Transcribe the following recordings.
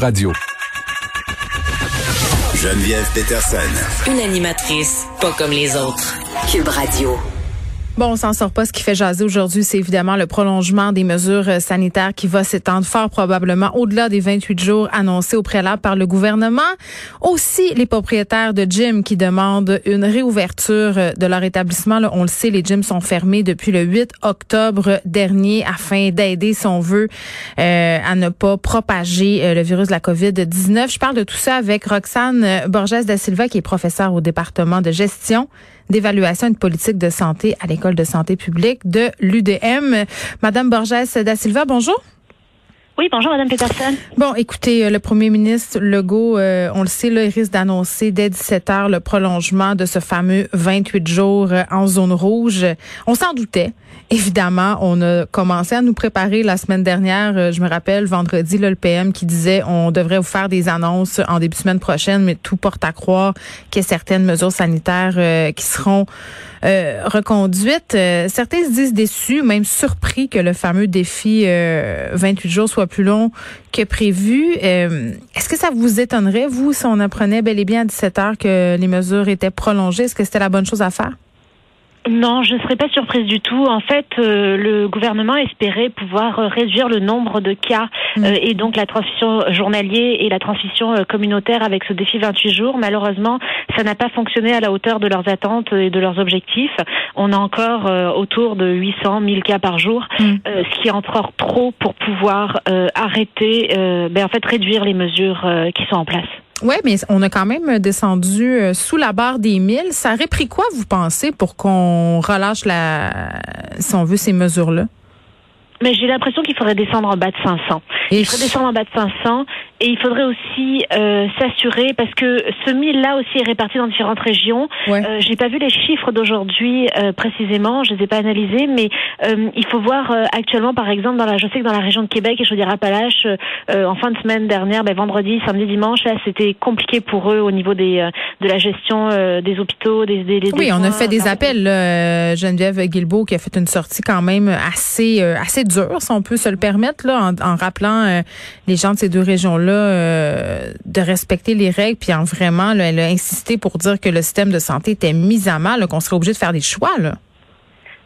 Radio. Geneviève Peterson. Une animatrice pas comme les autres. Cube Radio. Bon, on s'en sort pas. Ce qui fait jaser aujourd'hui, c'est évidemment le prolongement des mesures euh, sanitaires qui va s'étendre fort probablement au-delà des 28 jours annoncés au préalable par le gouvernement. Aussi, les propriétaires de gyms qui demandent une réouverture euh, de leur établissement. Là, on le sait, les gyms sont fermés depuis le 8 octobre dernier afin d'aider, si on veut, euh, à ne pas propager le virus de la COVID-19. Je parle de tout ça avec Roxane Borges da Silva, qui est professeure au département de gestion d'évaluation et de politique de santé à l'École de santé publique de l'UDM. Madame Borges da Silva, bonjour. Oui, bonjour, Madame Peterson. Bon, écoutez, euh, le premier ministre Legault, euh, on le sait, là, il risque d'annoncer dès 17 heures le prolongement de ce fameux 28 jours euh, en zone rouge. On s'en doutait. Évidemment, on a commencé à nous préparer la semaine dernière. Je me rappelle, vendredi, là, le PM qui disait on devrait vous faire des annonces en début de semaine prochaine, mais tout porte à croire qu'il y a certaines mesures sanitaires qui seront reconduites. certains se disent déçus, même surpris que le fameux défi 28 jours soit plus long que prévu. Euh, est-ce que ça vous étonnerait, vous, si on apprenait bel et bien à 17 heures que les mesures étaient prolongées? Est-ce que c'était la bonne chose à faire? Non, je ne serais pas surprise du tout. En fait, euh, le gouvernement espérait pouvoir euh, réduire le nombre de cas mm. euh, et donc la transmission journalier et la transmission communautaire avec ce défi 28 jours. Malheureusement, ça n'a pas fonctionné à la hauteur de leurs attentes et de leurs objectifs. On a encore autour de 800 1000 cas par jour, mm. ce qui est encore trop pour pouvoir arrêter, ben, en fait, réduire les mesures qui sont en place. Oui, mais on a quand même descendu euh, sous la barre des 1000. Ça aurait pris quoi, vous pensez, pour qu'on relâche la, si on veut, ces mesures-là? Mais j'ai l'impression qu'il faudrait descendre en bas de 500. Il faudrait descendre en bas de 500 et il faudrait aussi euh, s'assurer parce que ce mille là aussi est réparti dans différentes régions. Ouais. Euh, j'ai pas vu les chiffres d'aujourd'hui euh, précisément, je les ai pas analysés, mais euh, il faut voir euh, actuellement par exemple dans la, je sais que dans la région de Québec et je veux dire Appalaches, en fin de semaine dernière, ben, vendredi, samedi, dimanche, là c'était compliqué pour eux au niveau des de la gestion des hôpitaux, des, des, des oui, on a fait des appels. Là, Geneviève Guilbeault qui a fait une sortie quand même assez assez dure, si on peut se le permettre là, en, en rappelant les gens de ces deux régions là euh, de respecter les règles, puis en vraiment, elle a insisté pour dire que le système de santé était mis à mal, qu'on serait obligé de faire des choix. Là.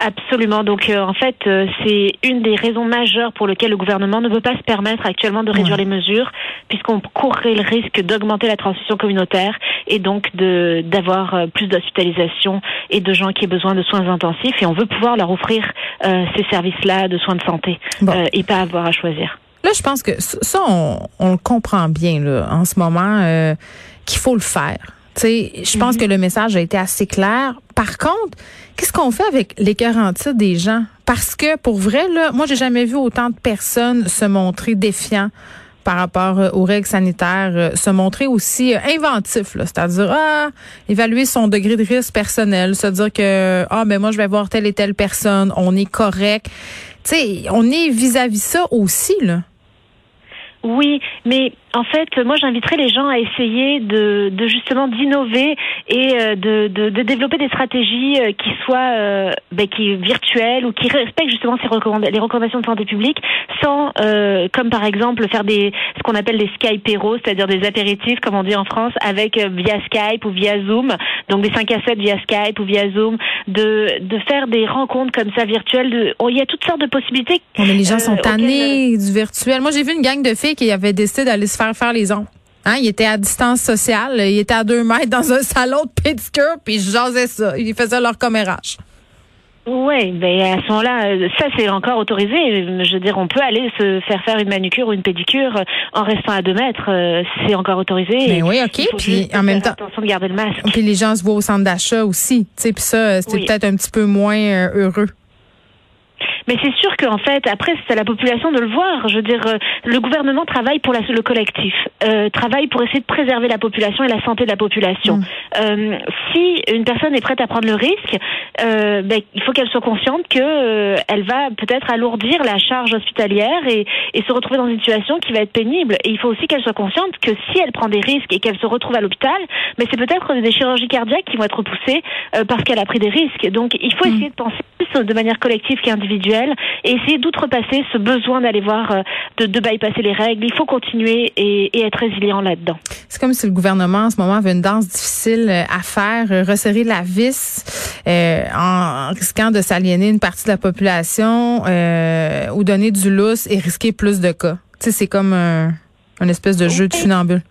Absolument. Donc, euh, en fait, euh, c'est une des raisons majeures pour lesquelles le gouvernement ne veut pas se permettre actuellement de réduire les mesures, puisqu'on courrait le risque d'augmenter la transmission communautaire et donc de d'avoir plus d'hospitalisation et de gens qui aient besoin de soins intensifs. Et on veut pouvoir leur offrir ces services-là de soins de santé et pas avoir à choisir. Là, je pense que ça, on, on le comprend bien là, en ce moment, euh, qu'il faut le faire. sais, je pense mhm. que le message a été assez clair. Par contre, qu'est-ce qu'on fait avec les garanties des gens? Parce que pour vrai, là, moi, j'ai jamais vu autant de personnes se montrer défiants par rapport euh, aux règles sanitaires, euh, se montrer aussi inventif, c'est-à-dire ah, évaluer son degré de risque personnel, se dire que ah mais moi je vais voir telle et telle personne, on est correct. Tu sais, on est vis-à-vis -vis ça aussi là. Oui, mais en fait, moi, j'inviterais les gens à essayer de, de justement d'innover et euh, de, de, de, développer des stratégies euh, qui soient euh, ben, qui virtuelles ou qui respectent justement ces les recommandations de santé publique, sans, euh, comme par exemple, faire des ce qu'on appelle des Skyperos, c'est-à-dire des apéritifs, comme on dit en France, avec via Skype ou via Zoom, donc des 5 à 7 via Skype ou via Zoom, de, de faire des rencontres comme ça virtuelles. De, oh, il y a toutes sortes de possibilités. mais les gens sont tannés du virtuel. Moi, j'ai vu une gang de filles qui avaient décidé d'aller se faire faire les ongles. Hein, il était à distance sociale, il était à deux mètres dans un salon de pédicure, puis ils jasaient ça. Ils faisaient leur commérage. Oui, ben à ce moment-là, euh, ça c'est encore autorisé. Je veux dire, on peut aller se faire faire une manicure ou une pédicure en restant à deux mètres. Euh, c'est encore autorisé. Mais ben oui, ok. Puis en même temps, attention de garder le masque. Puis les gens se voient au centre d'achat aussi. Tu sais, puis ça, c'est peut-être un petit peu moins euh, heureux. Mais c'est sûr qu'en fait, après, c'est à la population de le voir. Je veux dire, euh, le gouvernement travaille pour la, le collectif, euh, travaille pour essayer de préserver la population et la santé de la population. Mm. Euh, si une personne est prête à prendre le risque, euh, ben, il faut qu'elle soit consciente que euh, elle va peut-être alourdir la charge hospitalière et, et, se retrouver dans une situation qui va être pénible. Et il faut aussi qu'elle soit consciente que si elle prend des risques et qu'elle se retrouve à l'hôpital, mais c'est peut-être des chirurgies cardiaques qui vont être repoussées parce qu'elle a pris des risques. Donc, il faut mm. essayer de penser plus de manière collective qu'individuelle individuelle et essayer d'outrepasser ce besoin d'aller voir, de, de bypasser les règles. Il faut continuer et, et être résilient là-dedans. C'est comme si le gouvernement en ce moment avait une danse difficile à faire, resserrer la vis euh, en risquant de s'aliéner une partie de la population euh, ou donner du lousse et risquer plus de cas. Tu sais, c'est comme un, un espèce de jeu de funambule.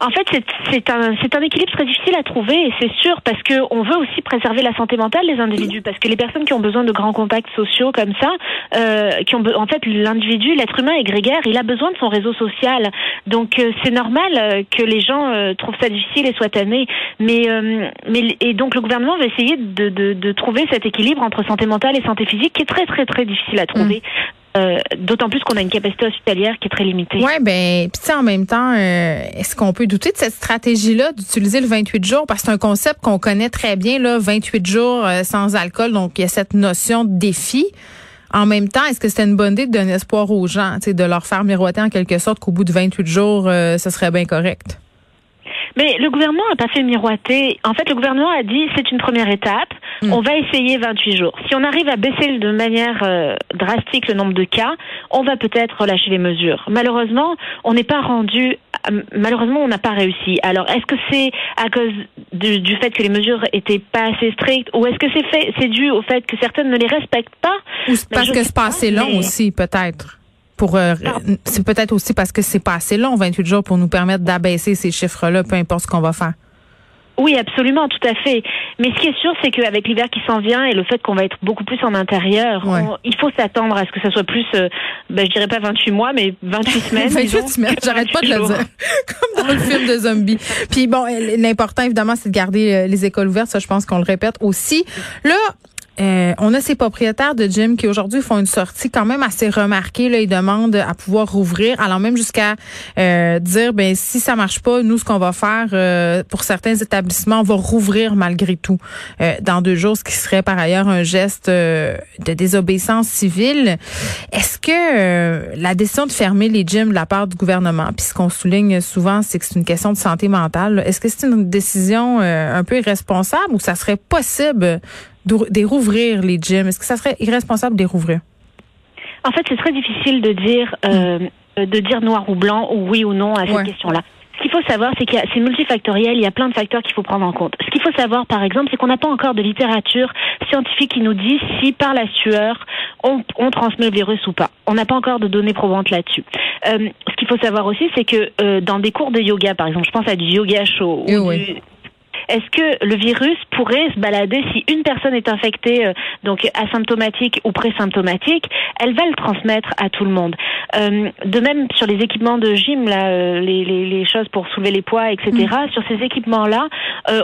En fait, c'est un, un équilibre très difficile à trouver et c'est sûr parce que on veut aussi préserver la santé mentale des individus parce que les personnes qui ont besoin de grands contacts sociaux comme ça, euh, qui ont en fait l'individu, l'être humain est grégaire, il a besoin de son réseau social. Donc euh, c'est normal euh, que les gens euh, trouvent ça difficile et soient tannés. Mais mais et donc le gouvernement va essayer de, trouver cet équilibre entre santé mentale et santé physique qui est très très très difficile à trouver. Mmh. Euh, d'autant plus qu'on a une capacité hospitalière qui est très limitée. Oui, ben, puis en même temps, euh, est-ce qu'on peut douter de cette stratégie-là d'utiliser le 28 jours? Parce que c'est un concept qu'on connaît très bien là, 28 jours euh, sans alcool, donc il y a cette notion de défi. En même temps, est-ce que c'était une bonne idée de donner espoir aux gens, de leur faire miroiter en quelque sorte qu'au bout de 28 jours, ce serait bien correct? Mais le gouvernement n'a pas fait miroiter. En fait, le gouvernement a dit c'est une première étape. Hmm. On va essayer 28 jours. Si on arrive à baisser de manière euh, drastique le nombre de cas, on va peut-être relâcher les mesures. Malheureusement, on n'est pas rendu. Euh, malheureusement, on n'a pas réussi. Alors, est-ce que c'est à cause du, du, fait que les mesures étaient pas assez strictes, ou est-ce que c'est fait, c'est dû au fait que certaines ne les respectent pas? Ou parce que c'est pas assez long aussi, peut-être? Pour euh, c'est peut-être aussi parce que c'est pas assez long 28 jours pour nous permettre d'abaisser ces chiffres-là peu importe ce qu'on va faire. Oui, absolument, tout à fait. Mais ce qui est sûr, c'est qu'avec l'hiver qui s'en vient et le fait qu'on va être beaucoup plus en intérieur, il faut s'attendre à ce que ça soit plus, euh, ben, je dirais pas 28 mois, mais 28 semaines. 28 semaines, j'arrête pas de le dire. Comme dans le film de zombies. Puis bon, l'important, évidemment, c'est de garder euh, les écoles ouvertes. Ça, je pense qu'on le répète aussi. Là, euh, on a ces propriétaires de gym qui aujourd'hui font une sortie quand même assez remarquée. Là, ils demandent à pouvoir rouvrir, allant même jusqu'à euh, dire ben si ça marche pas, nous ce qu'on va faire euh, pour certains établissements, on va rouvrir malgré tout dans deux jours, ce qui serait par ailleurs un geste de désobéissance civile. Est-ce que la décision de fermer les gyms de la part du gouvernement, puis ce qu'on souligne souvent, c'est que c'est une question de santé mentale. Est-ce que c'est une décision un peu irresponsable ou ça serait possible de rouvrir les gyms? Est-ce que ça serait irresponsable de les rouvrir? En fait, c'est très difficile de dire euh, de dire noir ou blanc ou oui ou non à cette question-là. Ce qu'il faut savoir, c'est que c'est multifactoriel, il y a plein de facteurs qu'il faut prendre en compte. Ce qu'il faut savoir, par exemple, c'est qu'on n'a pas encore de littérature scientifique qui nous dit si par la sueur, on, on transmet le virus ou pas. On n'a pas encore de données probantes là-dessus. Euh, ce qu'il faut savoir aussi, c'est que euh, dans des cours de yoga, par exemple, je pense à du yoga chaud ou du est-ce que le virus pourrait se balader si une personne est infectée, euh, donc asymptomatique ou présymptomatique, elle va le transmettre à tout le monde. Euh, de même sur les équipements de gym, là, euh, les, les, les, choses pour soulever les poids, etc. Mm. Sur ces équipements-là,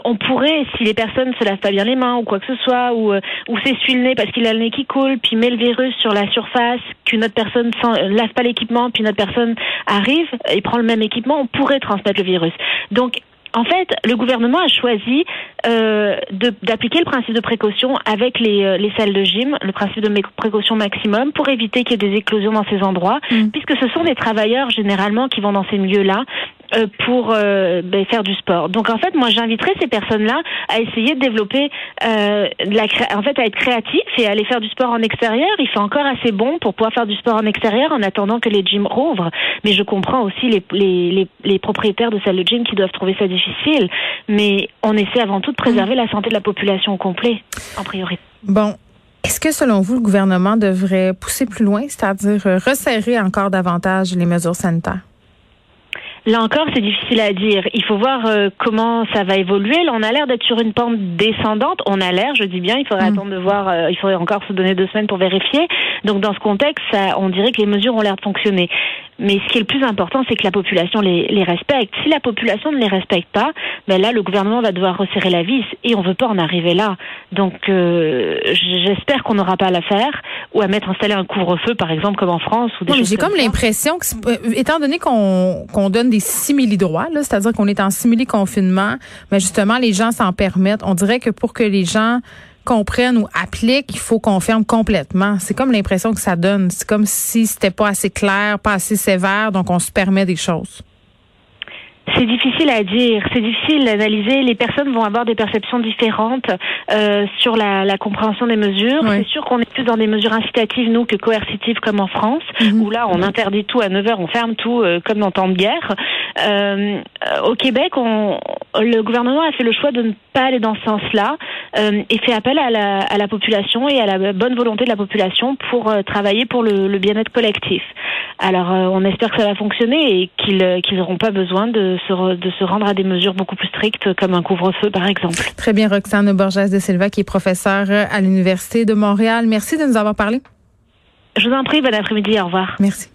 on pourrait, si les personnes se lavent pas bien les mains ou quoi que ce soit, ou, ou s'essuie le nez parce qu'il a le nez qui coule, puis met le virus sur la surface, qu'une autre personne ne lave pas l'équipement, puis une autre personne arrive et prend le même équipement, on pourrait transmettre le virus. Donc en fait, le gouvernement a choisi euh, d'appliquer le principe de précaution avec les, euh, les, salles de gym, le principe de précaution maximum, pour éviter qu'il y ait des éclosions dans ces endroits, mm. puisque ce sont des travailleurs généralement qui vont dans ces milieux-là pour euh, ben, faire du sport. Donc en fait, moi j'inviterais ces personnes-là à essayer de développer, euh, la en fait, à être créatifs et à aller faire du sport en extérieur. Il fait encore assez bon pour pouvoir faire du sport en extérieur en attendant que les gyms rouvrent. Mais je comprends aussi les, les, les, propriétaires de salles de gym qui doivent trouver ça difficile. Mais on essaie avant tout de préserver la santé de la population au complet, en priorité. Bon, est-ce que selon vous, le gouvernement devrait pousser plus loin, c'est-à-dire resserrer encore davantage les mesures sanitaires? Là encore, c'est difficile à dire. Il faut voir euh, comment ça va évoluer. Là, on a l'air d'être sur une pente descendante. On a l'air, je dis bien, il faudrait mm. attendre de voir, euh, il faudrait encore se donner deux semaines pour vérifier. Donc, dans ce contexte, ça, on dirait que les mesures ont l'air de fonctionner. Mais ce qui est le plus important, c'est que la population les, les, respecte. Si la population ne les respecte pas, ben là, le gouvernement va devoir resserrer la vis et on veut pas en arriver là. Donc, euh, j'espère qu'on n'aura pas à la faire ou à mettre installer un couvre-feu, par exemple, comme en France. ou des J'ai comme l'impression que, étant donné qu'on qu'on donne des simili-droits, c'est-à-dire qu'on est en simili-confinement, mais justement, les gens s'en permettent. On dirait que pour que les gens comprennent ou appliquent, il faut qu'on ferme complètement. C'est comme l'impression que ça donne. C'est comme si c'était pas assez clair, pas assez sévère, donc on se permet des choses. c'est difficile à dire, c'est difficile d'analyser. Les personnes vont avoir des perceptions différentes euh, sur la, la, compréhension des mesures. C'est sûr qu'on est plus dans des mesures incitatives, nous, que coercitives, comme en France, mhm. où là, on interdit tout à 9 heures, on ferme tout, euh, comme dans temps de guerre. Euh, au Québec, on, le gouvernement a fait le choix de ne pas aller dans ce sens-là euh, et fait appel à la, à la, population et à la bonne volonté de la population pour euh, travailler pour le, le bien-être collectif. Alors, on espère que ça va fonctionner et qu'ils n'auront pas besoin de se, de se rendre à des mesures beaucoup plus strictes, comme un couvre-feu, par exemple. Très bien, Roxane Borges de Silva, qui est professeure à l'Université de Montréal. Merci de nous avoir parlé. Je vous en prie, bon après-midi, au revoir. Merci.